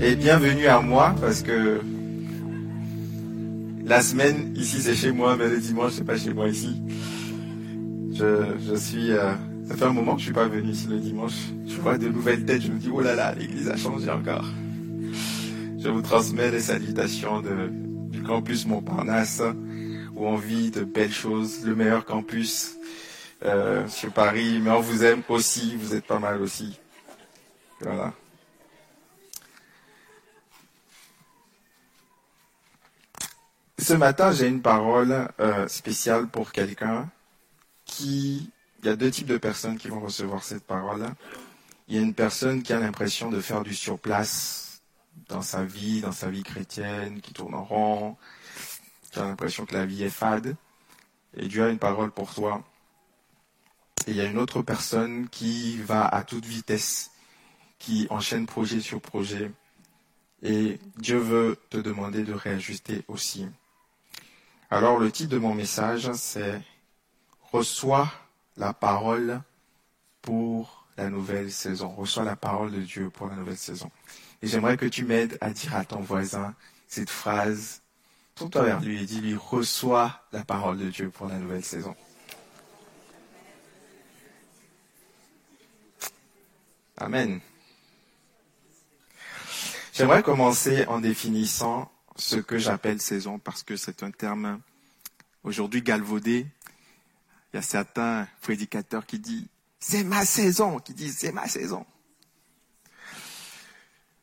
Et bienvenue à moi parce que la semaine ici c'est chez moi, mais le dimanche c'est pas chez moi ici. Je, je suis, euh, ça fait un moment que je suis pas venu ici le dimanche. Je vois de nouvelles têtes, je me dis oh là là, l'église a changé encore. Je vous transmets les salutations de, du campus Montparnasse où on vit de belles choses, le meilleur campus euh, sur Paris, mais on vous aime aussi, vous êtes pas mal aussi. Voilà. Ce matin, j'ai une parole euh, spéciale pour quelqu'un qui... Il y a deux types de personnes qui vont recevoir cette parole. Il y a une personne qui a l'impression de faire du surplace dans sa vie, dans sa vie chrétienne, qui tourne en rond, qui a l'impression que la vie est fade. Et Dieu a une parole pour toi. Et il y a une autre personne qui va à toute vitesse, qui enchaîne projet sur projet. Et Dieu veut te demander de réajuster aussi. Alors le titre de mon message, c'est Reçois la parole pour la nouvelle saison. Reçois la parole de Dieu pour la nouvelle saison. Et j'aimerais que tu m'aides à dire à ton voisin cette phrase. Tourne-toi vers lui et dis-lui, reçois la parole de Dieu pour la nouvelle saison. Amen. J'aimerais commencer en définissant ce que j'appelle saison parce que c'est un terme aujourd'hui galvaudé. Il y a certains prédicateurs qui disent c'est ma saison, qui disent c'est ma saison.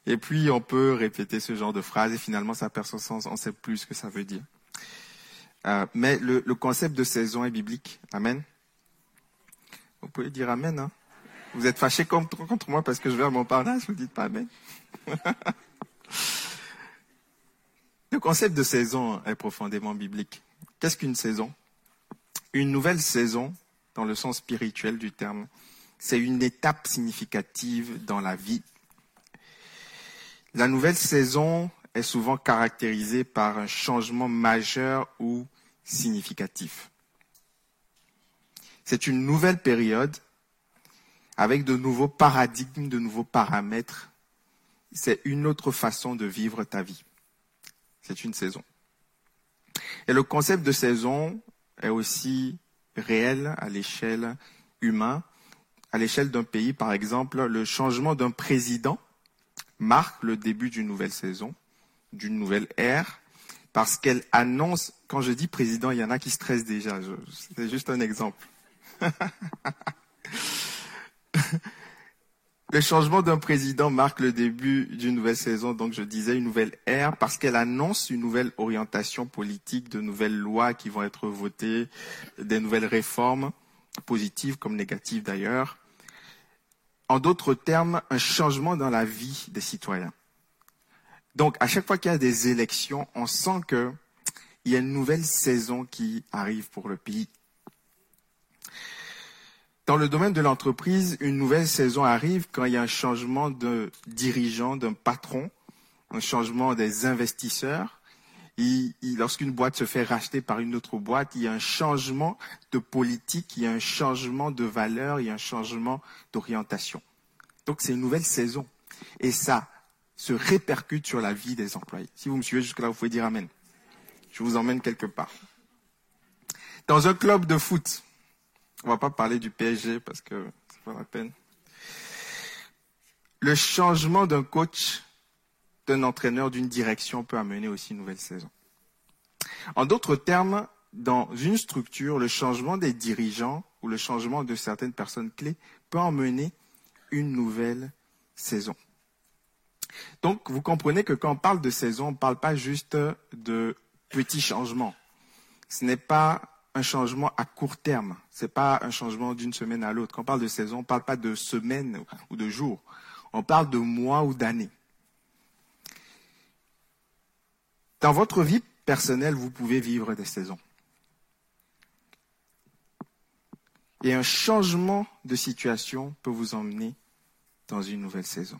Et puis on peut répéter ce genre de phrase et finalement ça perd son sens, on ne sait plus ce que ça veut dire. Euh, mais le, le, concept de saison est biblique. Amen. Vous pouvez dire Amen. Hein? Vous êtes fâché contre, moi parce que je vais à Montparnasse, vous dites pas Amen. Le concept de saison est profondément biblique. Qu'est-ce qu'une saison? Une nouvelle saison, dans le sens spirituel du terme, c'est une étape significative dans la vie. La nouvelle saison est souvent caractérisée par un changement majeur ou significatif. C'est une nouvelle période avec de nouveaux paradigmes, de nouveaux paramètres. C'est une autre façon de vivre ta vie. C'est une saison. Et le concept de saison est aussi réel à l'échelle humaine. À l'échelle d'un pays, par exemple, le changement d'un président marque le début d'une nouvelle saison, d'une nouvelle ère, parce qu'elle annonce, quand je dis président, il y en a qui stressent déjà, c'est juste un exemple. Le changement d'un président marque le début d'une nouvelle saison, donc je disais une nouvelle ère, parce qu'elle annonce une nouvelle orientation politique, de nouvelles lois qui vont être votées, des nouvelles réformes, positives comme négatives d'ailleurs. En d'autres termes, un changement dans la vie des citoyens. Donc, à chaque fois qu'il y a des élections, on sent qu'il y a une nouvelle saison qui arrive pour le pays. Dans le domaine de l'entreprise, une nouvelle saison arrive quand il y a un changement de dirigeant, d'un patron, un changement des investisseurs. Lorsqu'une boîte se fait racheter par une autre boîte, il y a un changement de politique, il y a un changement de valeur, il y a un changement d'orientation. Donc c'est une nouvelle saison. Et ça se répercute sur la vie des employés. Si vous me suivez jusque-là, vous pouvez dire Amen. Je vous emmène quelque part. Dans un club de foot, on va pas parler du PSG parce que c'est pas la peine. Le changement d'un coach, d'un entraîneur, d'une direction peut amener aussi une nouvelle saison. En d'autres termes, dans une structure, le changement des dirigeants ou le changement de certaines personnes clés peut emmener une nouvelle saison. Donc, vous comprenez que quand on parle de saison, on ne parle pas juste de petits changements. Ce n'est pas un changement à court terme. Ce n'est pas un changement d'une semaine à l'autre. Quand on parle de saison, on ne parle pas de semaine ou de jours. On parle de mois ou d'années. Dans votre vie personnelle, vous pouvez vivre des saisons. Et un changement de situation peut vous emmener dans une nouvelle saison.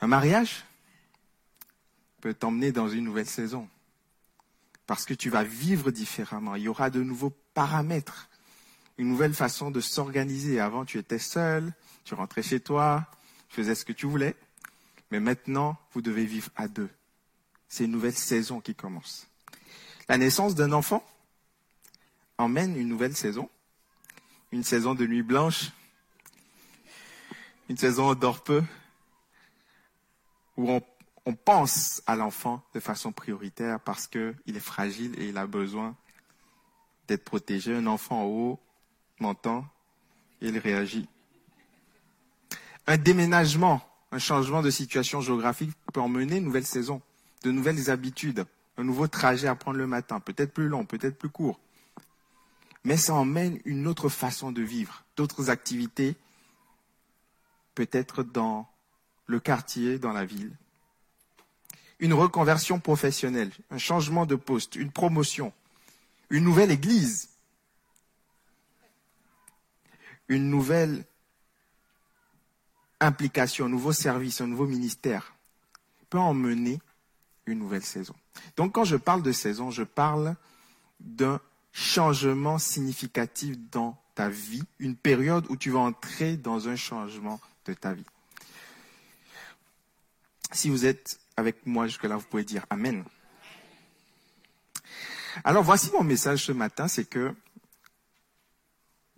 Un mariage peut t'emmener dans une nouvelle saison parce que tu vas vivre différemment. Il y aura de nouveaux paramètres. une nouvelle façon de s'organiser. Avant, tu étais seul, tu rentrais chez toi, tu faisais ce que tu voulais. Mais maintenant, vous devez vivre à deux. C'est une nouvelle saison qui commence. La naissance d'un enfant emmène une nouvelle saison. Une saison de nuit blanche. Une saison dort peu. Où on, on pense à l'enfant de façon prioritaire parce qu'il est fragile et il a besoin d'être protégé. Un enfant en haut m'entend, il réagit. Un déménagement, un changement de situation géographique peut emmener une nouvelle saison, de nouvelles habitudes, un nouveau trajet à prendre le matin, peut-être plus long, peut-être plus court. Mais ça emmène une autre façon de vivre, d'autres activités, peut-être dans le quartier, dans la ville. Une reconversion professionnelle, un changement de poste, une promotion, une nouvelle église, une nouvelle implication, un nouveau service, un nouveau ministère peut emmener une nouvelle saison. Donc quand je parle de saison, je parle d'un changement significatif dans ta vie, une période où tu vas entrer dans un changement de ta vie. Si vous êtes avec moi jusque-là, vous pouvez dire Amen. Alors voici mon message ce matin, c'est que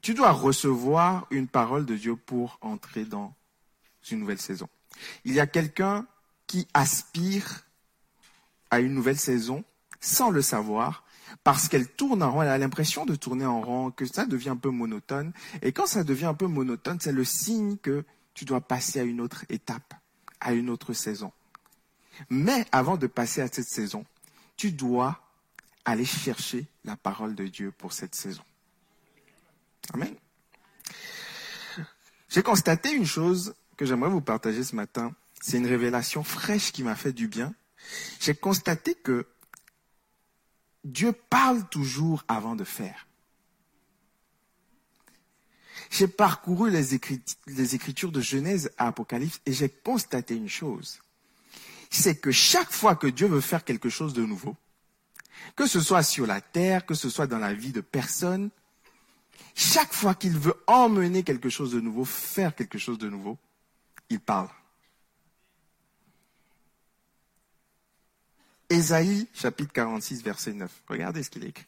tu dois recevoir une parole de Dieu pour entrer dans une nouvelle saison. Il y a quelqu'un qui aspire à une nouvelle saison sans le savoir parce qu'elle tourne en rond, elle a l'impression de tourner en rond, que ça devient un peu monotone. Et quand ça devient un peu monotone, c'est le signe que tu dois passer à une autre étape, à une autre saison. Mais avant de passer à cette saison, tu dois aller chercher la parole de Dieu pour cette saison. Amen. J'ai constaté une chose que j'aimerais vous partager ce matin. C'est une révélation fraîche qui m'a fait du bien. J'ai constaté que Dieu parle toujours avant de faire. J'ai parcouru les, écritures de Genèse à Apocalypse et j'ai constaté une chose. C'est que chaque fois que Dieu veut faire quelque chose de nouveau, que ce soit sur la terre, que ce soit dans la vie de personne, chaque fois qu'il veut emmener quelque chose de nouveau, faire quelque chose de nouveau, il parle. Ésaïe chapitre 46 verset 9. Regardez ce qu'il écrit.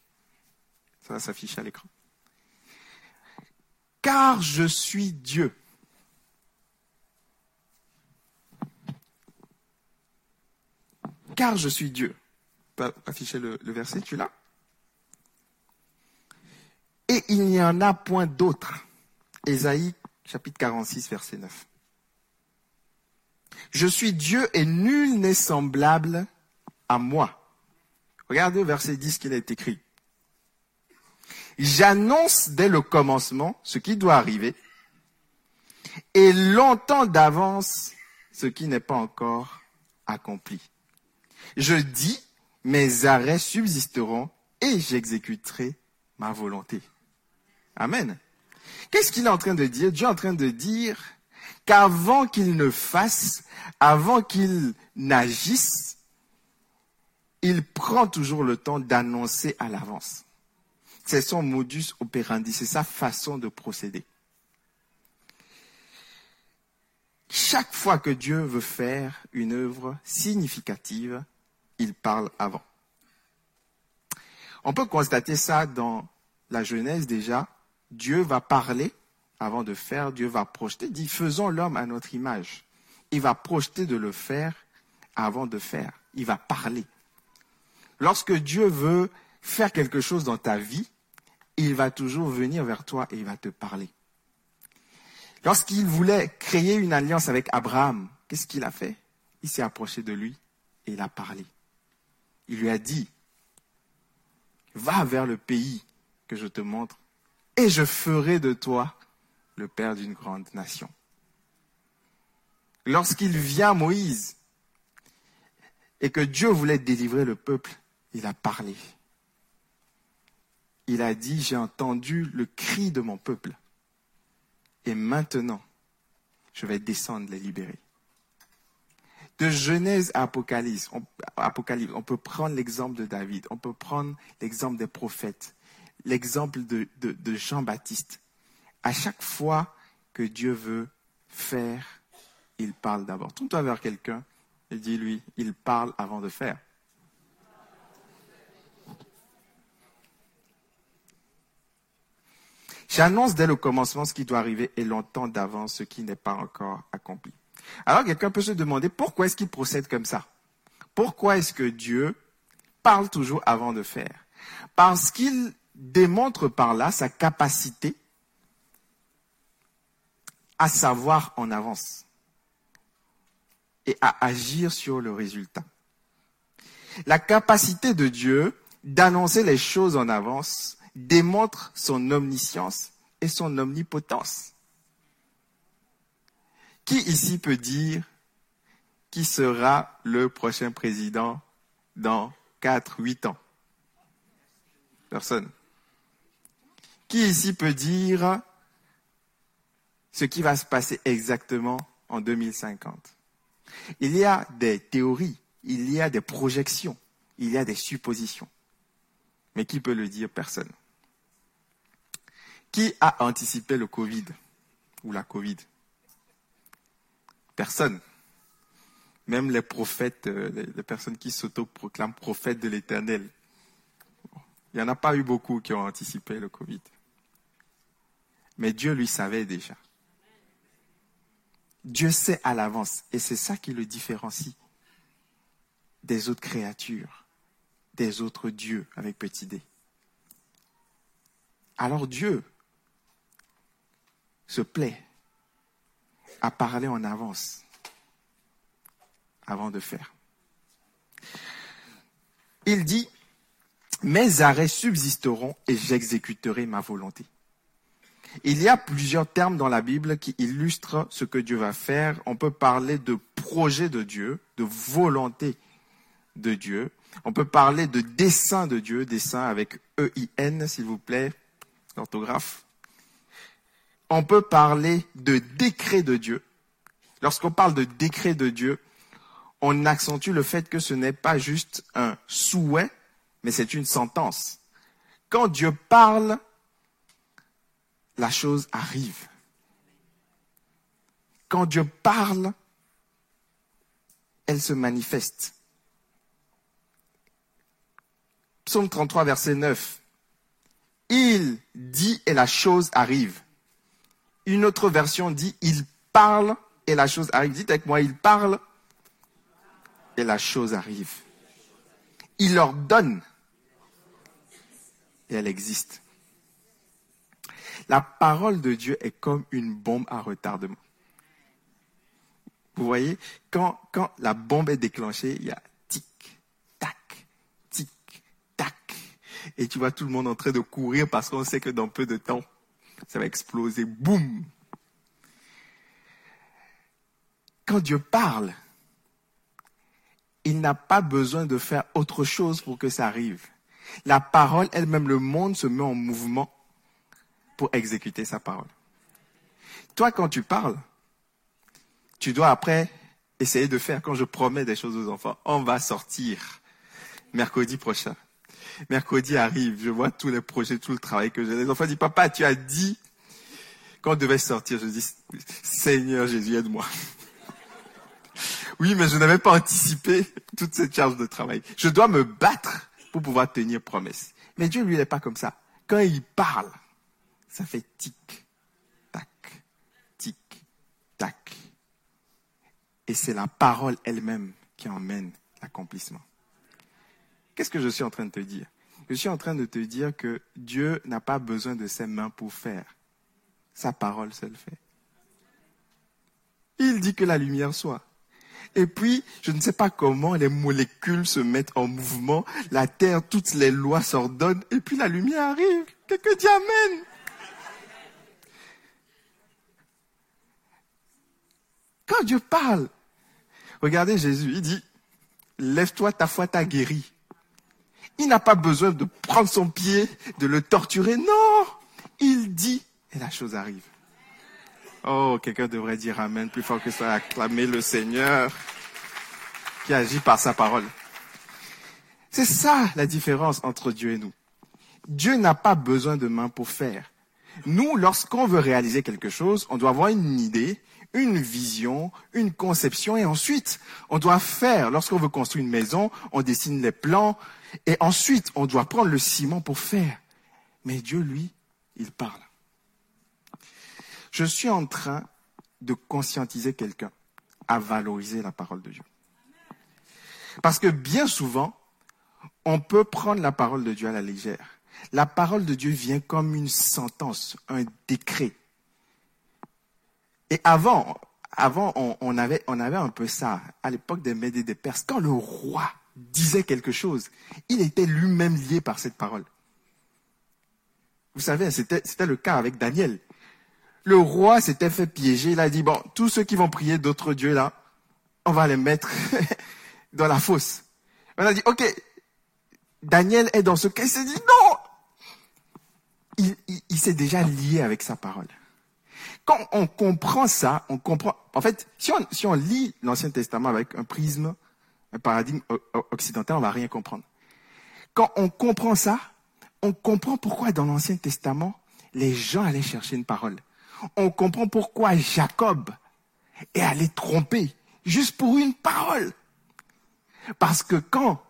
Ça va à l'écran. Car je suis Dieu. Car je suis Dieu. Pas afficher le, verset, tu l'as Et il n'y en a point d'autre. Ésaïe chapitre 46 verset 9. Je suis Dieu et nul n'est semblable à moi. Regardez verset 10 qu'il est écrit. J'annonce dès le commencement ce qui doit arriver et longtemps d'avance ce qui n'est pas encore accompli. Je dis, mes arrêts subsisteront et j'exécuterai ma volonté. Amen. Qu'est-ce qu'il est en train de dire? Dieu est en train de dire qu'avant qu'il ne fasse, avant qu'il n'agisse, il prend toujours le temps d'annoncer à l'avance. C'est son modus operandi, c'est sa façon de procéder. Chaque fois que Dieu veut faire une œuvre significative, il parle avant. On peut constater ça dans la Genèse déjà. Dieu va parler avant de faire, Dieu va projeter, dit faisons l'homme à notre image. Il va projeter de le faire avant de faire. Il va parler. Lorsque Dieu veut faire quelque chose dans ta vie, il va toujours venir vers toi et il va te parler. Lorsqu'il voulait créer une alliance avec Abraham, qu'est-ce qu'il a fait? Il s'est approché de lui et il a parlé. Il lui a dit, va vers le pays que je te montre et je ferai de toi le père d'une grande nation. Lorsqu'il vient Moïse et que Dieu voulait délivrer le peuple, il a parlé. Il a dit, j'ai entendu le cri de mon peuple. Et maintenant, je vais descendre les libérer. De Genèse à Apocalypse, on, peut prendre l'exemple de David, on peut prendre l'exemple des prophètes. l'exemple de, de Jean-Baptiste. À chaque fois que Dieu veut faire, il parle d'abord. Tourne-toi vers quelqu'un et dis-lui, il parle avant de faire. J'annonce dès le commencement ce qui doit arriver et longtemps d'avance ce qui n'est pas encore accompli. Alors quelqu'un peut se demander pourquoi est-ce qu'il procède comme ça? Pourquoi est-ce que Dieu parle toujours avant de faire? Parce qu'il démontre par là sa capacité à savoir en avance et à agir sur le résultat. La capacité de Dieu d'annoncer les choses en avance démontre son omniscience et son omnipotence. Qui ici peut dire qui sera le prochain président dans 4, 8 ans? Personne. Qui ici peut dire ce qui va se passer exactement en 2050 Il y a des théories, il y a des projections, il y a des suppositions. Mais qui peut le dire? Personne. Qui a anticipé le Covid ou la Covid? Personne. Même les prophètes, euh, les personnes qui s'autoproclament prophètes de l'Éternel. Il n'y en a pas eu beaucoup qui ont anticipé le Covid. Mais Dieu lui savait déjà. Dieu sait à l'avance. Et c'est ça qui le différencie des autres créatures, des autres dieux avec petit d. Alors Dieu se plaît à parler en avance avant de faire. Il dit, mes arrêts subsisteront et j'exécuterai ma volonté. Il y a plusieurs termes dans la Bible qui illustrent ce que Dieu va faire. On peut parler de projet de Dieu, de volonté de Dieu. On peut parler de dessein de Dieu, dessein avec E-I-N, s'il vous plaît, l'orthographe on peut parler de décret de Dieu. Lorsqu'on parle de décret de Dieu, on accentue le fait que ce n'est pas juste un souhait, mais c'est une sentence. Quand Dieu parle, la chose arrive. Quand Dieu parle, elle se manifeste. Psaume 33, verset 9. Il dit et la chose arrive. Une autre version dit il parle et la chose arrive. Dites avec moi, il parle et la chose arrive. Il ordonne et elle existe. La parole de Dieu est comme une bombe à retardement. Vous voyez, quand, quand la bombe est déclenchée, il y a tic, tac, tic, tac. Et tu vois tout le monde en train de courir parce qu'on sait que dans peu de temps, ça va exploser, boum. Quand Dieu parle, il n'a pas besoin de faire autre chose pour que ça arrive. La parole elle-même, le monde se met en mouvement pour exécuter sa parole. Toi, quand tu parles, tu dois après essayer de faire, quand je promets des choses aux enfants, on va sortir mercredi prochain mercredi arrive, je vois tous les projets, tout le travail que j'ai. Les enfants disent, papa, tu as dit qu'on devait sortir. Je dis, Seigneur Jésus, aide-moi. oui, mais je n'avais pas anticipé toute cette charge de travail. Je dois me battre pour pouvoir tenir promesse. Mais Dieu, lui, n'est pas comme ça. Quand il parle, ça fait tic, tac, tic, tac. Et c'est la parole elle-même qui emmène l'accomplissement. Qu'est-ce que je suis en train de te dire? Je suis en train de te dire que Dieu n'a pas besoin de ses mains pour faire. Sa parole seule fait. Il dit que la lumière soit. Et puis, je ne sais pas comment les molécules se mettent en mouvement, la terre, toutes les lois s'ordonnent, et puis la lumière arrive. Quelqu'un dit Amen. Quand Dieu parle, regardez Jésus, il dit, lève-toi, ta foi t'a guéri. Il n'a pas besoin de prendre son pied, de le torturer. Non, il dit et la chose arrive. Oh, quelqu'un devrait dire Amen plus fort que ça, acclamer le Seigneur qui agit par sa parole. C'est ça la différence entre Dieu et nous. Dieu n'a pas besoin de mains pour faire. Nous, lorsqu'on veut réaliser quelque chose, on doit avoir une idée, une vision, une conception, et ensuite, on doit faire. Lorsqu'on veut construire une maison, on dessine les plans, et ensuite, on doit prendre le ciment pour faire. Mais Dieu, lui, il parle. Je suis en train de conscientiser quelqu'un à valoriser la parole de Dieu. Parce que bien souvent, on peut prendre la parole de Dieu à la légère. La parole de Dieu vient comme une sentence, un décret. Et avant, avant, on, avait, on avait un peu ça, à l'époque des Médés des Perses. Quand le roi disait quelque chose, il était lui-même lié par cette parole. Vous savez, c'était, c'était le cas avec Daniel. Le roi s'était fait piéger, il a dit, bon, tous ceux qui vont prier d'autres dieux là, on va les mettre dans la fosse. On a dit, ok, Daniel est dans ce cas, il s'est dit, non, il, s'est déjà lié avec sa parole. Quand on comprend ça, on comprend. En fait, si on, lit l'Ancien Testament avec un prisme, un paradigme occidental, on va rien comprendre. Quand on comprend ça, on comprend pourquoi dans l'Ancien Testament, les gens allaient chercher une parole. On comprend pourquoi Jacob est allé tromper juste pour une parole. Parce que quand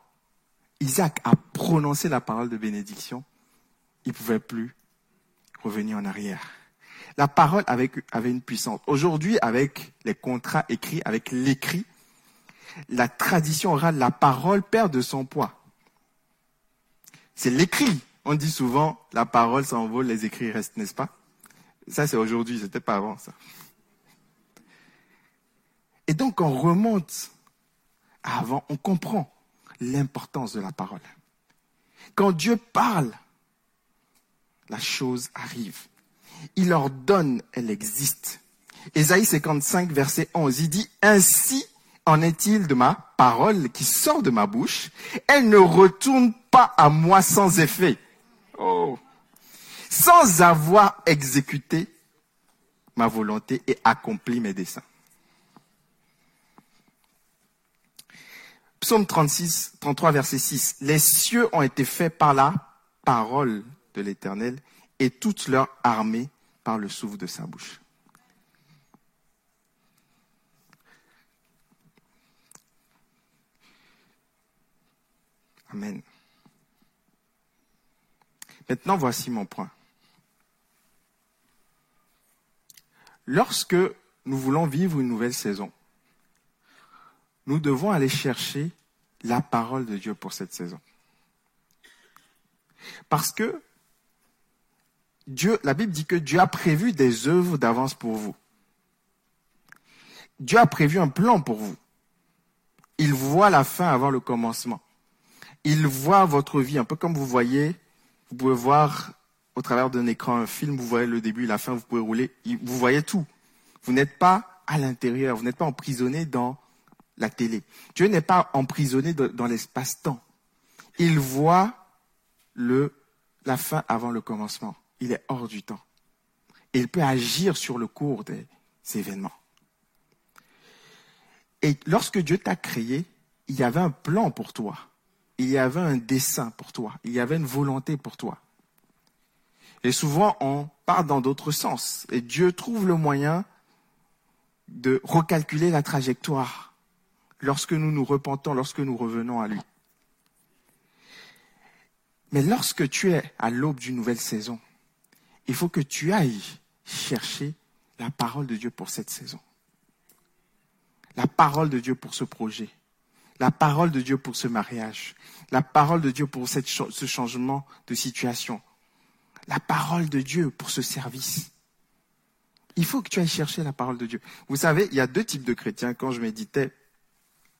Isaac a prononcé la parole de bénédiction, il ne pouvait plus revenir en arrière. La parole avait, une puissance. Aujourd'hui, avec les contrats écrits, avec l'écrit, la tradition orale, la parole perd de son poids. C'est l'écrit. On dit souvent, la parole s'envole, les écrits restent, n'est-ce pas? Ça, c'est aujourd'hui, c'était pas avant ça. Et donc, on remonte avant, on comprend l'importance de la parole. Quand Dieu parle, la chose arrive. Il ordonne, elle existe. Ésaïe 55, verset 11, il dit, Ainsi en est-il de ma parole qui sort de ma bouche Elle ne retourne pas à moi sans effet. Oh. Sans avoir exécuté ma volonté et accompli mes desseins. Psaume 36, 33, verset 6. Les cieux ont été faits par la parole de l'Éternel et toute leur armée par le souffle de sa bouche. Amen. Maintenant, voici mon point. Lorsque nous voulons vivre une nouvelle saison, nous devons aller chercher la parole de Dieu pour cette saison. Parce que Dieu, la Bible dit que Dieu a prévu des œuvres d'avance pour vous. Dieu a prévu un plan pour vous. Il voit la fin avant le commencement. Il voit votre vie, un peu comme vous voyez, vous pouvez voir au travers d'un écran un film, vous voyez le début, la fin, vous pouvez rouler, vous voyez tout. Vous n'êtes pas à l'intérieur, vous n'êtes pas emprisonné dans la télé. Dieu n'est pas emprisonné dans l'espace-temps. Il voit le, la fin avant le commencement. Il est hors du temps. Il peut agir sur le cours des événements. Et lorsque Dieu t'a créé, il y avait un plan pour toi. Il y avait un dessein pour toi. Il y avait une volonté pour toi. Et souvent, on part dans d'autres sens. Et Dieu trouve le moyen de recalculer la trajectoire lorsque nous nous repentons, lorsque nous revenons à lui. Mais lorsque tu es à l'aube d'une nouvelle saison, il faut que tu ailles chercher la parole de Dieu pour cette saison. La parole de Dieu pour ce projet. La parole de Dieu pour ce mariage. La parole de Dieu pour ce changement de situation. La parole de Dieu pour ce service. Il faut que tu ailles chercher la parole de Dieu. Vous savez, il y a deux types de chrétiens. Quand je méditais,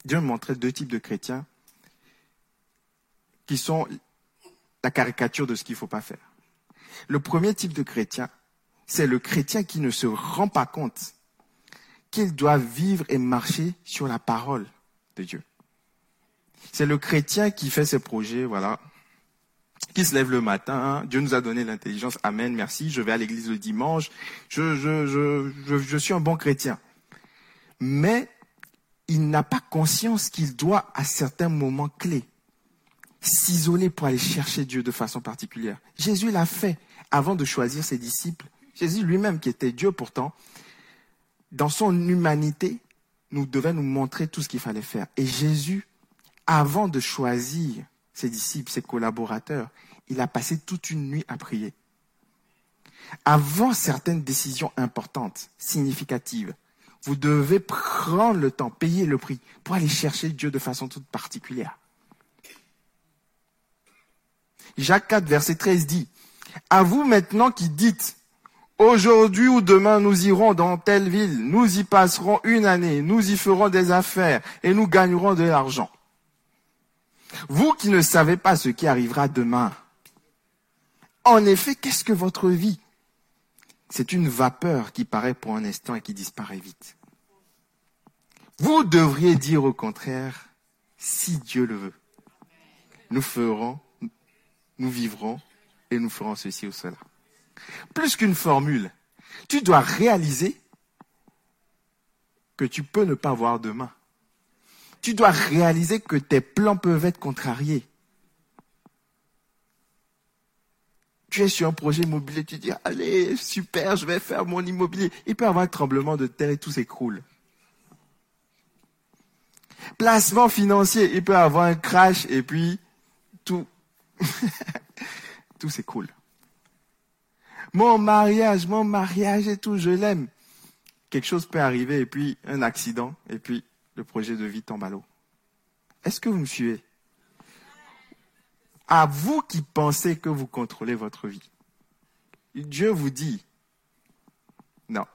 Dieu me montrait deux types de chrétiens qui sont la caricature de ce qu'il ne faut pas faire. Le premier type de chrétien, c'est le chrétien qui ne se rend pas compte qu'il doit vivre et marcher sur la parole de Dieu. C'est le chrétien qui fait ses projets, voilà, qui se lève le matin, Dieu nous a donné l'intelligence, amen, merci, je vais à l'église le dimanche, je, je, suis un bon chrétien. Mais il n'a pas conscience qu'il doit, à certains moments clés, s'isoler pour aller chercher Dieu de façon particulière. Jésus l'a fait avant de choisir ses disciples. Jésus lui-même, qui était Dieu pourtant, dans son humanité, nous devait nous montrer tout ce qu'il fallait faire. Et Jésus, avant de choisir ses disciples, ses collaborateurs, il a passé toute une nuit à prier. Avant certaines décisions importantes, significatives, vous devez prendre le temps, payer le prix pour aller chercher Dieu de façon toute particulière. Jacques 4, verset 13 dit, à vous maintenant qui dites, aujourd'hui ou demain nous irons dans telle ville, nous y passerons une année, nous y ferons des affaires et nous gagnerons de l'argent. Vous qui ne savez pas ce qui arrivera demain. En effet, qu'est-ce que votre vie? C'est une vapeur qui paraît pour un instant et qui disparaît vite. Vous devriez dire au contraire, si Dieu le veut, nous ferons nous vivrons et nous ferons ceci ou cela. Plus qu'une formule, tu dois réaliser que tu peux ne pas voir demain. Tu dois réaliser que tes plans peuvent être contrariés. Tu es sur un projet immobilier, tu dis, allez, super, je vais faire mon immobilier. Il peut y avoir un tremblement de terre et tout s'écroule. Placement financier, il peut y avoir un crash et puis tout s'écroule. Mon mariage, mon mariage et tout, je l'aime. Quelque chose peut arriver et puis un accident et puis le projet de vie tombe à l'eau. Est-ce que vous me suivez? À vous qui pensez que vous contrôlez votre vie. Dieu vous dit, non,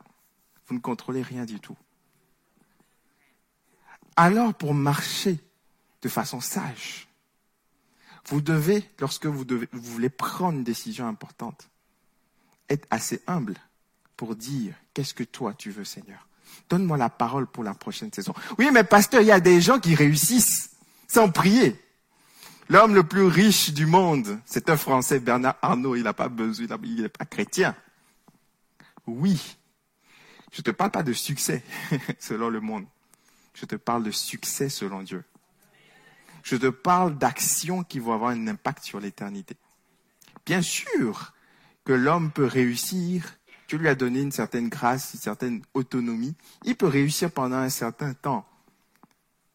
vous ne contrôlez rien du tout. Alors pour marcher de façon sage, vous devez, lorsque vous, voulez prendre une décision importante, être assez humble pour dire, qu'est-ce que toi tu veux, Seigneur? Donne-moi la parole pour la prochaine saison. Oui, mais pasteur, il y a des gens qui réussissent sans prier. L'homme le plus riche du monde, c'est un Français, Bernard Arnault, il n'a pas besoin, il n'est pas chrétien. Oui, je ne te parle pas de succès selon le monde. Je te parle de succès selon Dieu. Je te parle d'actions qui vont avoir un impact sur l'éternité. Bien sûr que l'homme peut réussir, tu lui as donné une certaine grâce, une certaine autonomie, il peut réussir pendant un certain temps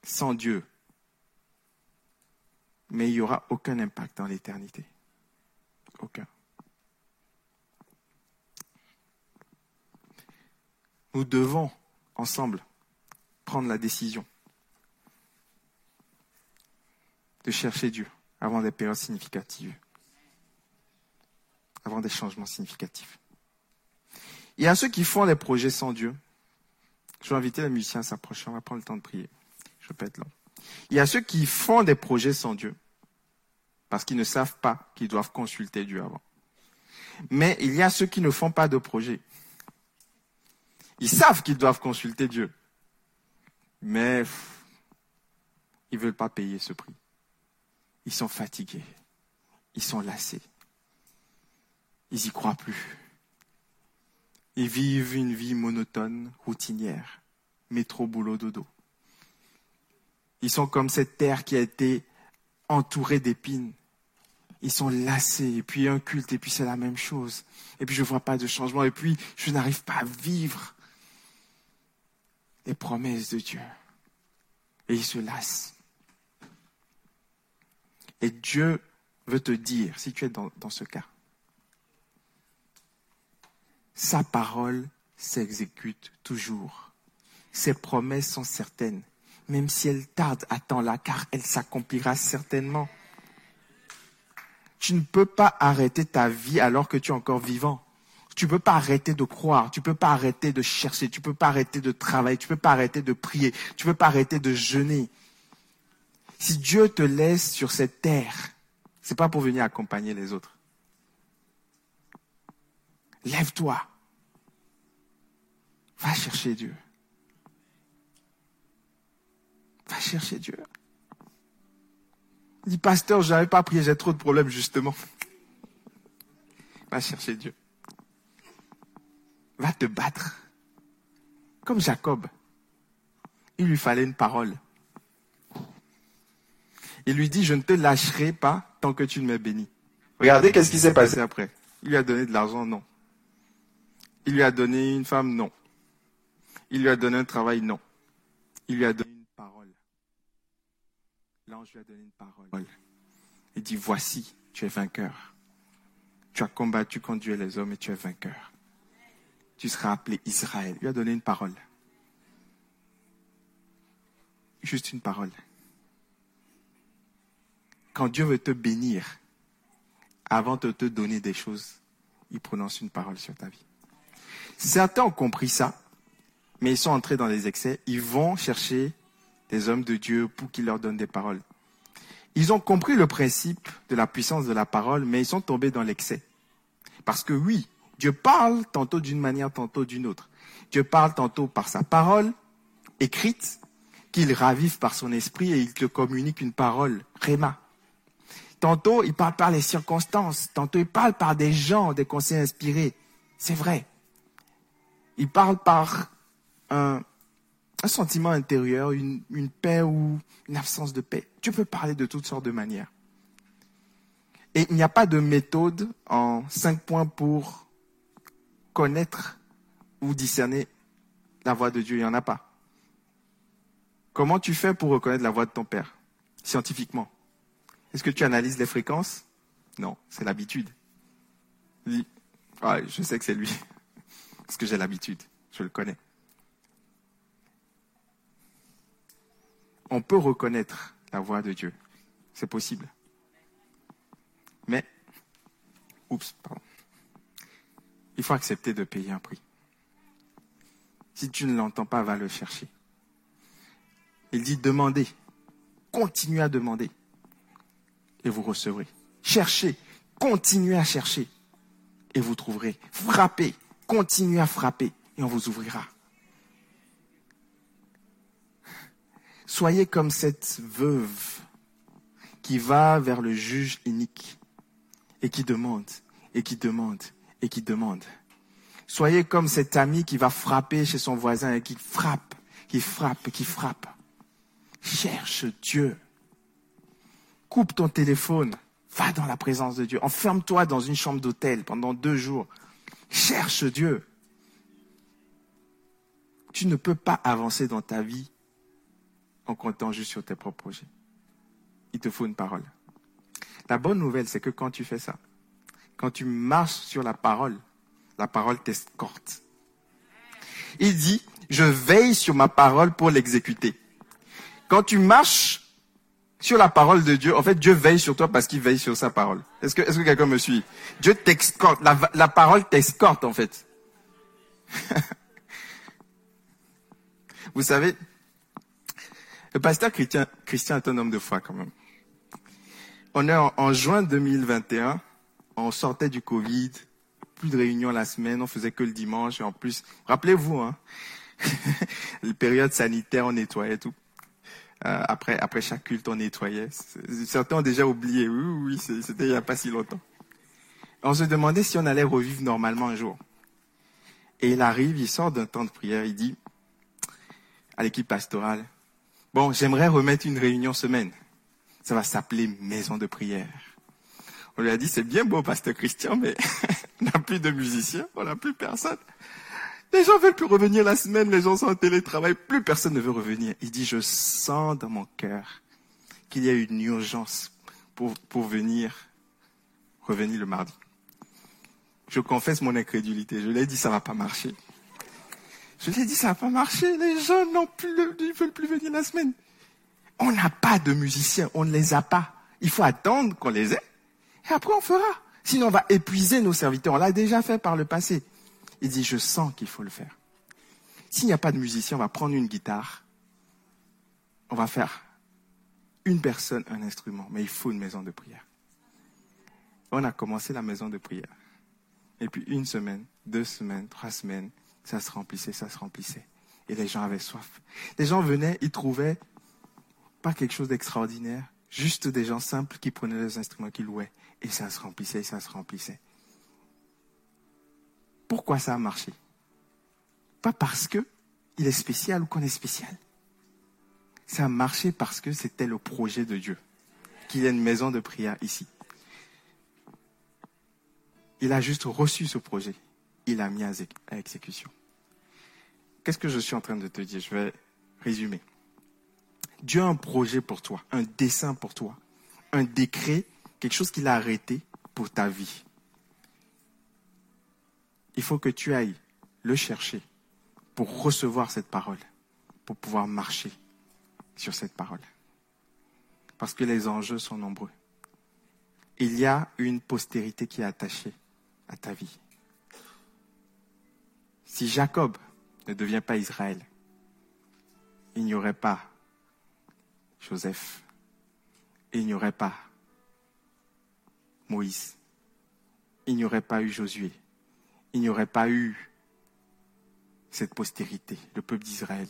sans Dieu. Mais il n'y aura aucun impact dans l'éternité. Aucun. Nous devons, ensemble, prendre la décision de chercher Dieu avant des périodes significatives, avant des changements significatifs. Il y a ceux qui font des projets sans Dieu. Je vais inviter les musiciens à s'approcher, on va prendre le temps de prier. Je peux être long. Il y a ceux qui font des projets sans Dieu, parce qu'ils ne savent pas qu'ils doivent consulter Dieu avant. Mais il y a ceux qui ne font pas de projet. Ils savent qu'ils doivent consulter Dieu, mais ils ne veulent pas payer ce prix. Ils sont fatigués. Ils sont lassés. Ils n'y croient plus. Ils vivent une vie monotone, routinière. Métro, boulot, dodo. Ils sont comme cette terre qui a été entourée d'épines. Ils sont lassés, et puis un culte, et puis c'est la même chose. Et puis je ne vois pas de changement, et puis je n'arrive pas à vivre les promesses de Dieu. Et ils se lassent. Et Dieu veut te dire, si tu es dans, ce cas, sa parole s'exécute toujours. Ses promesses sont certaines. Même si elles tardent, attends-la, car elle s'accomplira certainement. Tu ne peux pas arrêter ta vie alors que tu es encore vivant. Tu ne peux pas arrêter de croire, tu ne peux pas arrêter de chercher, tu ne peux pas arrêter de travailler, tu ne peux pas arrêter de prier, tu ne peux pas arrêter de jeûner. Si Dieu te laisse sur cette terre, c'est pas pour venir accompagner les autres. Lève-toi. Va chercher Dieu. Va chercher Dieu. Dis, pasteur, je n'avais pas prié, j'ai trop de problèmes, justement. Va chercher Dieu. Va te battre. Comme Jacob. Il lui fallait une parole. Il lui dit, je ne te lâcherai pas tant que tu ne m'as béni. Regardez qu'est-ce qui s'est passé après? Il lui a donné de l'argent, non. Il lui a donné une femme, non. Il lui a donné un travail, non. Il lui a donné une parole. L'ange lui a donné une parole. Il dit, voici, tu es vainqueur. Tu as combattu contre Dieu et les hommes et tu es vainqueur. Tu seras appelé Israël. Il lui a donné une parole. Juste une parole. Quand Dieu veut te bénir, avant de te donner des choses, il prononce une parole sur ta vie. Certains ont compris ça, mais ils sont entrés dans les excès. Ils vont chercher des hommes de Dieu pour qu'ils leur donnent des paroles. Ils ont compris le principe de la puissance de la parole, mais ils sont tombés dans l'excès. Parce que oui, Dieu parle tantôt d'une manière, tantôt d'une autre. Dieu parle tantôt par sa parole écrite, qu'il ravive par son esprit et il te communique une parole, réma. Tantôt, il parle par les circonstances, tantôt il parle par des gens, des conseils inspirés. C'est vrai. Il parle par un, sentiment intérieur, une, une paix ou une absence de paix. Tu peux parler de toutes sortes de manières. Et il n'y a pas de méthode en cinq points pour connaître ou discerner la voix de Dieu. Il n'y en a pas. Comment tu fais pour reconnaître la voix de ton Père Scientifiquement? Est-ce que tu analyses les fréquences? Non, c'est l'habitude. Ah, je sais que c'est lui. Parce que j'ai l'habitude. Je le connais. On peut reconnaître la voix de Dieu. C'est possible. Mais, oups, pardon. Il faut accepter de payer un prix. Si tu ne l'entends pas, va le chercher. Il dit demandez, continuez à demander et vous recevrez. Cherchez, continuez à chercher et vous trouverez. Frappez, continuez à frapper et on vous ouvrira. Soyez comme cette veuve qui va vers le juge unique et qui demande, et qui demande, et qui demande. Soyez comme cet ami qui va frapper chez son voisin et qui frappe, qui frappe, qui frappe. Cherche Dieu. Coupe ton téléphone. Va dans la présence de Dieu. Enferme-toi dans une chambre d'hôtel pendant deux jours. Cherche Dieu. Tu ne peux pas avancer dans ta vie en comptant juste sur tes propres projets. Il te faut une parole. La bonne nouvelle, c'est que quand tu fais ça, quand tu marches sur la parole, la parole t'escorte. Il dit, je veille sur ma parole pour l'exécuter. Quand tu marches sur la parole de Dieu, en fait, Dieu veille sur toi parce qu'il veille sur sa parole. Est-ce que, est-ce que quelqu'un me suit? Dieu t'escorte. La, la parole t'escorte, en fait. Vous savez, le pasteur Christian, Christian est un homme de foi quand même. On est en, en juin 2021, on sortait du Covid, plus de réunions la semaine, on faisait que le dimanche et en plus, rappelez-vous, hein, les périodes sanitaires, on nettoyait tout. Euh, après, après chaque culte, on nettoyait. Certains ont déjà oublié. Oui, oui, c'était il n'y a pas si longtemps. On se demandait si on allait revivre normalement un jour. Et il arrive, il sort d'un temps de prière, il dit à l'équipe pastorale, bon, j'aimerais remettre une réunion semaine. Ça va s'appeler maison de prière. On lui a dit, c'est bien beau, pasteur Christian, mais on n'a plus de musiciens, on n'a plus personne. Les gens veulent plus revenir la semaine, les gens sont en télétravail, plus personne ne veut revenir. Il dit, je sens dans mon cœur qu'il y a une urgence pour, venir, revenir le mardi. Je confesse mon incrédulité. Je lui ai dit, ça va pas marcher. Je lui ai dit, ça va pas marcher. Les gens n'ont plus, ils veulent plus venir la semaine. On n'a pas de musiciens, on ne les a pas. Il faut attendre qu'on les ait. Et après, on fera. Sinon, on va épuiser nos serviteurs. On l'a déjà fait par le passé. Il dit, je sens qu'il faut le faire. S'il n'y a pas de musicien, on va prendre une guitare. On va faire une personne, un instrument. Mais il faut une maison de prière. On a commencé la maison de prière. Et puis une semaine, deux semaines, trois semaines, ça se remplissait, ça se remplissait. Et les gens avaient soif. Les gens venaient, ils trouvaient pas quelque chose d'extraordinaire, juste des gens simples qui prenaient les instruments, qui louaient. Et ça se remplissait, ça se remplissait. Pourquoi ça a marché? Pas parce que il est spécial ou qu'on est spécial. Ça a marché parce que c'était le projet de Dieu. qu'il y ait une maison de prière ici. Il a juste reçu ce projet. Il a mis à exécution. Qu'est-ce que je suis en train de te dire? Je vais résumer. Dieu a un projet pour toi, un dessin pour toi, un décret, quelque chose qu'il a arrêté pour ta vie. Il faut que tu ailles le chercher pour recevoir cette parole, pour pouvoir marcher sur cette parole. Parce que les enjeux sont nombreux. Il y a une postérité qui est attachée à ta vie. Si Jacob ne devient pas Israël, il n'y aurait pas Joseph, il n'y aurait pas Moïse, il n'y aurait pas eu Josué, il n'y aurait pas eu cette postérité, le peuple d'Israël.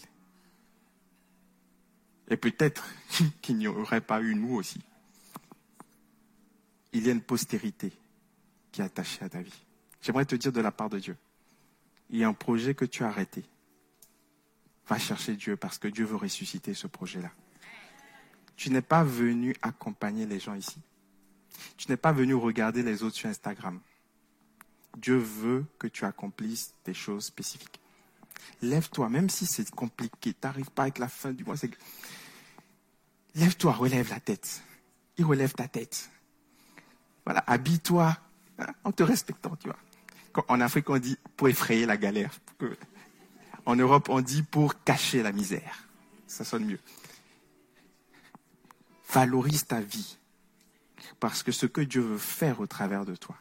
Et peut-être qu'il n'y aurait pas eu nous aussi. Il y a une postérité qui est attachée à ta vie. J'aimerais te dire de la part de Dieu, il y a un projet que tu as arrêté. Va chercher Dieu parce que Dieu veut ressusciter ce projet-là. Tu n'es pas venu accompagner les gens ici. Tu n'es pas venu regarder les autres sur Instagram. Dieu veut que tu accomplisses des choses spécifiques. Lève-toi, même si c'est compliqué, tu n'arrives pas avec la fin du mois. Lève-toi, relève la tête. Il relève ta tête. Voilà, habille-toi hein, en te respectant, tu vois. En Afrique, on dit pour effrayer la galère. En Europe, on dit pour cacher la misère. Ça sonne mieux. Valorise ta vie. Parce que ce que Dieu veut faire au travers de toi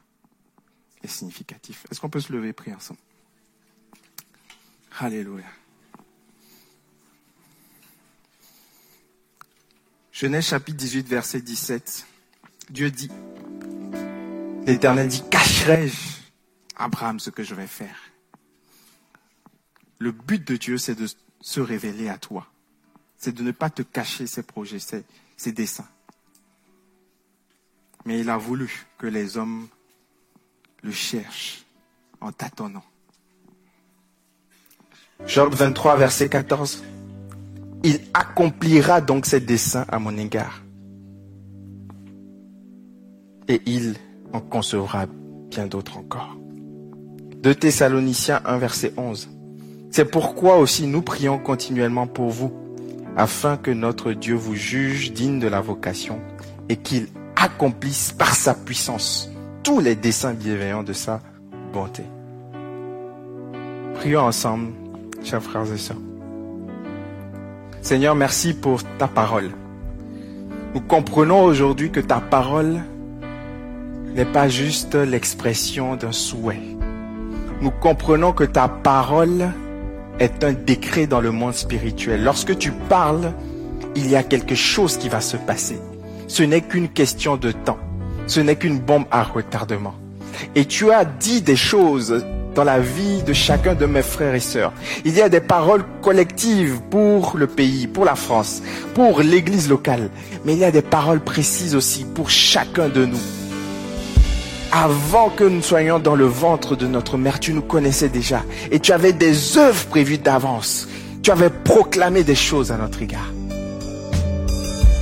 est significatif. Est-ce qu'on peut se lever et prier ensemble? Alléluia. Genèse chapitre 18, verset 17. Dieu dit, l'Éternel dit, cacherai-je Abraham ce que je vais faire? Le but de Dieu, c'est de se révéler à toi. C'est de ne pas te cacher ses projets, ses, ses desseins. Mais il a voulu que les hommes le cherchent en tâtonnant. Job 23, verset 14. Il accomplira donc ses desseins à mon égard. Et il en concevra bien d'autres encore. De Thessaloniciens 1, verset 11. C'est pourquoi aussi nous prions continuellement pour vous, afin que notre Dieu vous juge digne de la vocation et qu'il accomplisse par sa puissance tous les desseins bienveillants de sa bonté. Prions ensemble chers frères et sœurs. Seigneur, merci pour ta parole. Nous comprenons aujourd'hui que ta parole n'est pas juste l'expression d'un souhait. Nous comprenons que ta parole est un décret dans le monde spirituel. Lorsque tu parles, il y a quelque chose qui va se passer. Ce n'est qu'une question de temps. Ce n'est qu'une bombe à retardement. Et tu as dit des choses dans la vie de chacun de mes frères et sœurs. Il y a des paroles collectives pour le pays, pour la France, pour l'église locale, mais il y a des paroles précises aussi pour chacun de nous. Avant que nous soyons dans le ventre de notre mère, tu nous connaissais déjà et tu avais des œuvres prévues d'avance. Tu avais proclamé des choses à notre égard.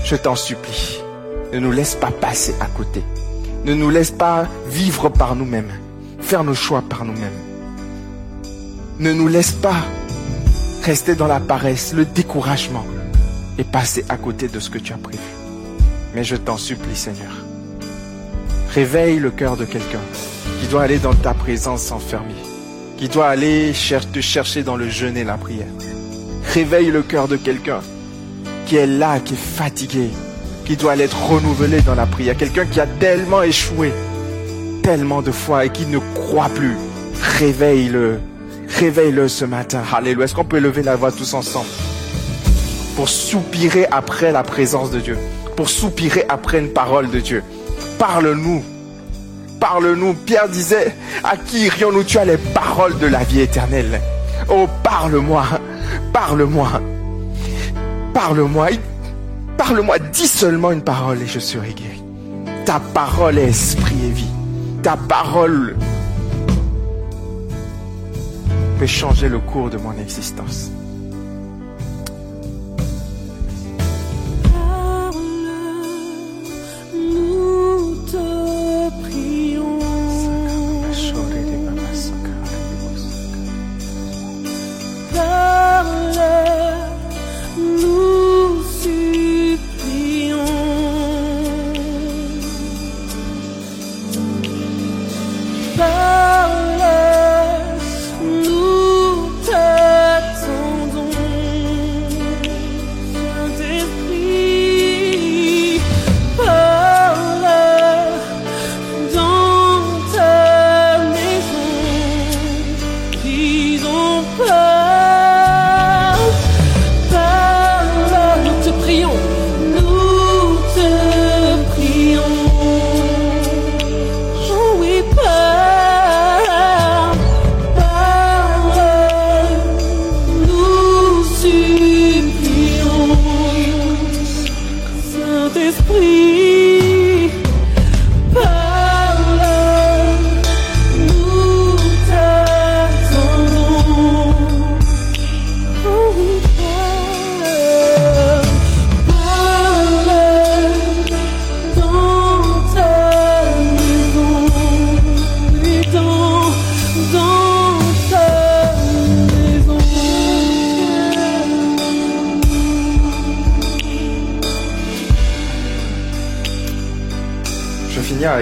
Je t'en supplie, ne nous laisse pas passer à côté. Ne nous laisse pas vivre par nous-mêmes faire nos choix par nous-mêmes. Ne nous laisse pas rester dans la paresse, le découragement et passer à côté de ce que tu as prévu. Mais je t'en supplie, Seigneur. Réveille le cœur de quelqu'un qui doit aller dans ta présence s'enfermer, qui doit aller te chercher dans le jeûne et la prière. Réveille le cœur de quelqu'un qui est là, qui est fatigué, qui doit être renouvelé dans la prière. Quelqu'un qui a tellement échoué, tellement de fois et qui ne croit plus. Réveille-le. Réveille-le ce matin. Alléluia. Est-ce qu'on peut lever la voix tous ensemble? Pour soupirer après la présence de Dieu, pour soupirer après une parole de Dieu. Parle-nous. Parle-nous. Pierre disait, à qui irions-nous? Tu as les paroles de la vie éternelle. Oh, parle-moi. Parle-moi. Parle-moi. Parle-moi. Dis seulement une parole et je serai guéri. Ta parole est esprit et vie ta parole peut changer le cours de mon existence.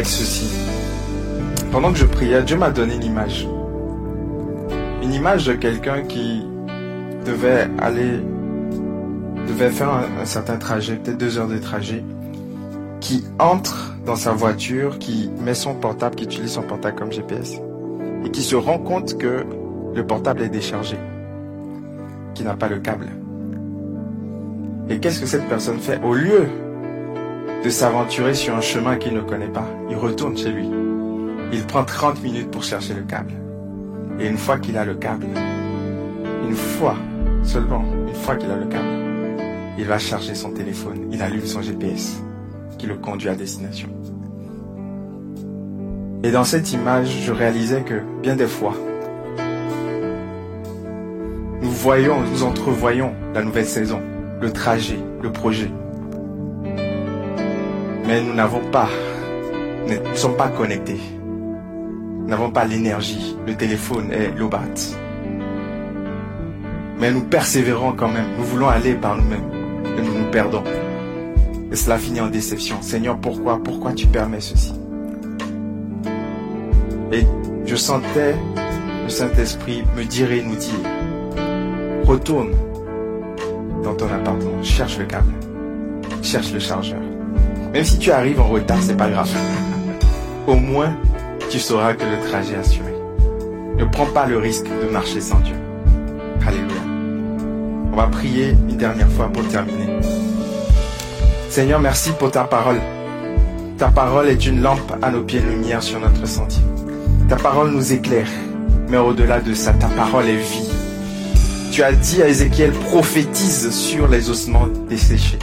Ceci. Pendant que je priais, Dieu m'a donné une image. Une image de quelqu'un qui devait aller, devait faire un, un certain trajet, peut-être deux heures de trajet, qui entre dans sa voiture, qui met son portable, qui utilise son portable comme GPS, et qui se rend compte que le portable est déchargé, qui n'a pas le câble. Et qu'est-ce que cette personne fait? Au lieu de s'aventurer sur un chemin qu'il ne connaît pas. Il retourne chez lui. Il prend 30 minutes pour chercher le câble. Et une fois qu'il a le câble, une fois seulement, une fois qu'il a le câble, il va charger son téléphone. Il allume son GPS qui le conduit à destination. Et dans cette image, je réalisais que bien des fois, nous voyons, nous entrevoyons la nouvelle saison, le trajet, le projet mais nous n'avons pas, nous ne sommes pas connectés. Nous n'avons pas l'énergie, le téléphone est lobat. Mais nous persévérons quand même. Nous voulons aller par nous-mêmes et nous nous perdons. Et cela finit en déception. Seigneur, pourquoi, pourquoi tu permets ceci? Et je sentais le Saint-Esprit me dire et nous dire, retourne dans ton appartement, cherche le câble, cherche le chargeur. Même si tu arrives en retard, c'est pas grave. Au moins, tu sauras que le trajet est assuré. Ne prends pas le risque de marcher sans Dieu. Alléluia. On va prier une dernière fois pour terminer. Seigneur, merci pour ta parole. Ta parole est une lampe à nos pieds, une lumière sur notre sentier. Ta parole nous éclaire. Mais au-delà de ça, ta parole est vie. Tu as dit à Ézéchiel, prophétise sur les ossements desséchés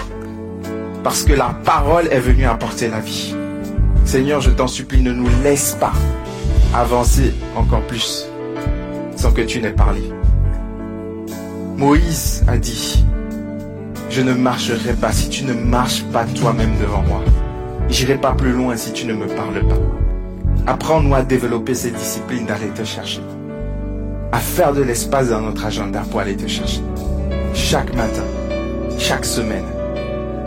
parce que la parole est venue apporter la vie. Seigneur, je t'en supplie, ne nous laisse pas avancer encore plus sans que tu n'aies parlé. Moïse a dit, je ne marcherai pas si tu ne marches pas toi-même devant moi. J'irai pas plus loin si tu ne me parles pas. Apprends-nous à développer cette discipline d'aller te chercher. À faire de l'espace dans notre agenda pour aller te chercher. Chaque matin, chaque semaine,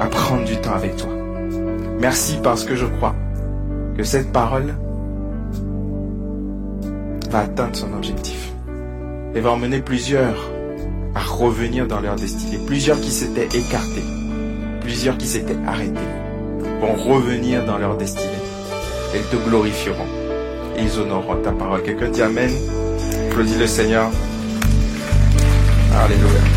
à prendre du temps avec toi. Merci parce que je crois que cette parole va atteindre son objectif et va emmener plusieurs à revenir dans leur destinée. Plusieurs qui s'étaient écartés, plusieurs qui s'étaient arrêtés vont revenir dans leur destinée. Elles te glorifieront ils honoreront ta parole. Quelqu'un dit Amen. Applaudis le Seigneur. Alléluia.